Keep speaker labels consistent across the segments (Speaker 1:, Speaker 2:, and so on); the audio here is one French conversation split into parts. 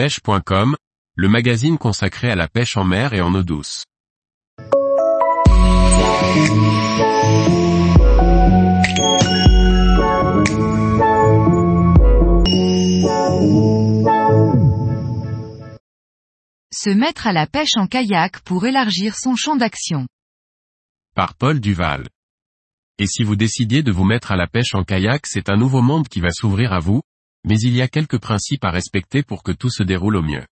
Speaker 1: pêche.com, le magazine consacré à la pêche en mer et en eau douce.
Speaker 2: Se mettre à la pêche en kayak pour élargir son champ d'action.
Speaker 1: Par Paul Duval. Et si vous décidiez de vous mettre à la pêche en kayak, c'est un nouveau monde qui va s'ouvrir à vous, mais il y a quelques principes à respecter pour que tout se déroule au mieux.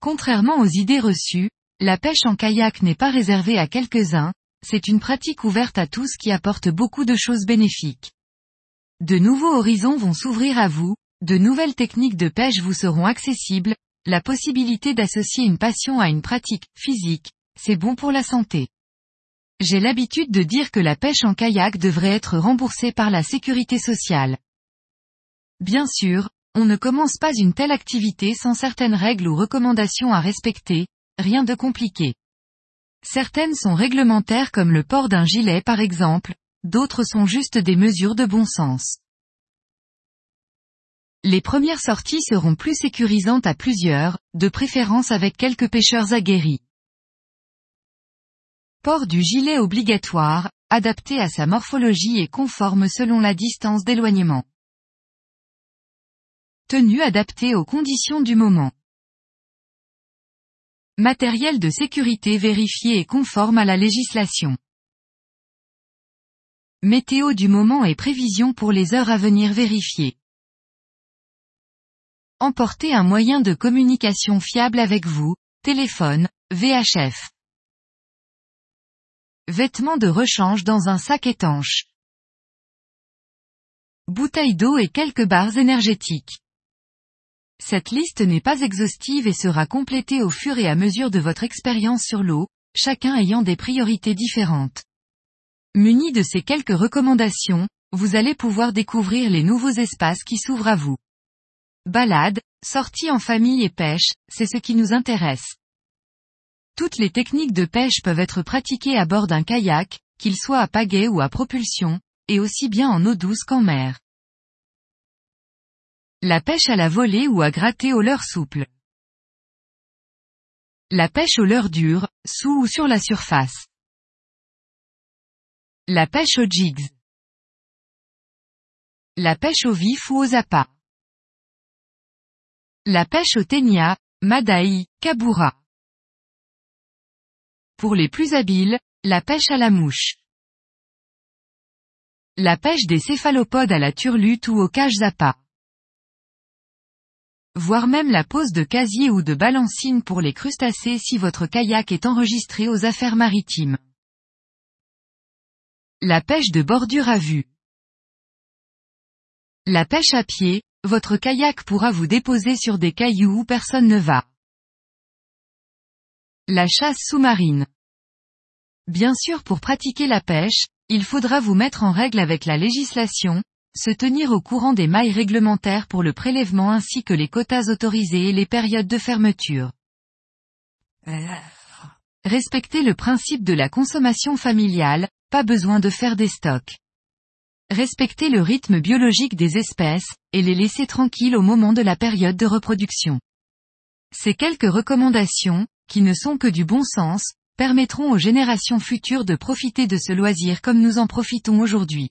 Speaker 2: Contrairement aux idées reçues, la pêche en kayak n'est pas réservée à quelques-uns, c'est une pratique ouverte à tous qui apporte beaucoup de choses bénéfiques. De nouveaux horizons vont s'ouvrir à vous, de nouvelles techniques de pêche vous seront accessibles, la possibilité d'associer une passion à une pratique physique, c'est bon pour la santé. J'ai l'habitude de dire que la pêche en kayak devrait être remboursée par la sécurité sociale. Bien sûr, on ne commence pas une telle activité sans certaines règles ou recommandations à respecter, rien de compliqué. Certaines sont réglementaires comme le port d'un gilet par exemple, d'autres sont juste des mesures de bon sens. Les premières sorties seront plus sécurisantes à plusieurs, de préférence avec quelques pêcheurs aguerris. Port du gilet obligatoire, adapté à sa morphologie et conforme selon la distance d'éloignement. Tenue adaptée aux conditions du moment. Matériel de sécurité vérifié et conforme à la législation. Météo du moment et prévision pour les heures à venir vérifiées. Emportez un moyen de communication fiable avec vous, téléphone, VHF. Vêtements de rechange dans un sac étanche. Bouteille d'eau et quelques barres énergétiques. Cette liste n'est pas exhaustive et sera complétée au fur et à mesure de votre expérience sur l'eau, chacun ayant des priorités différentes. Muni de ces quelques recommandations, vous allez pouvoir découvrir les nouveaux espaces qui s'ouvrent à vous. Balade, sortie en famille et pêche, c'est ce qui nous intéresse. Toutes les techniques de pêche peuvent être pratiquées à bord d'un kayak, qu'il soit à pagaie ou à propulsion, et aussi bien en eau douce qu'en mer. La pêche à la volée ou à gratter au leurre souple. La pêche au leurre dur, sous ou sur la surface. La pêche aux jigs. La pêche au vif ou aux appâts. La pêche au ténia, madaï, kabura. Pour les plus habiles, la pêche à la mouche. La pêche des céphalopodes à la turlute ou aux cages à Voire même la pose de casier ou de balancine pour les crustacés si votre kayak est enregistré aux affaires maritimes. La pêche de bordure à vue. La pêche à pied, votre kayak pourra vous déposer sur des cailloux où personne ne va. La chasse sous-marine. Bien sûr pour pratiquer la pêche, il faudra vous mettre en règle avec la législation, se tenir au courant des mailles réglementaires pour le prélèvement ainsi que les quotas autorisés et les périodes de fermeture. Respectez le principe de la consommation familiale, pas besoin de faire des stocks. Respectez le rythme biologique des espèces, et les laisser tranquilles au moment de la période de reproduction. Ces quelques recommandations, qui ne sont que du bon sens, permettront aux générations futures de profiter de ce loisir comme nous en profitons aujourd'hui.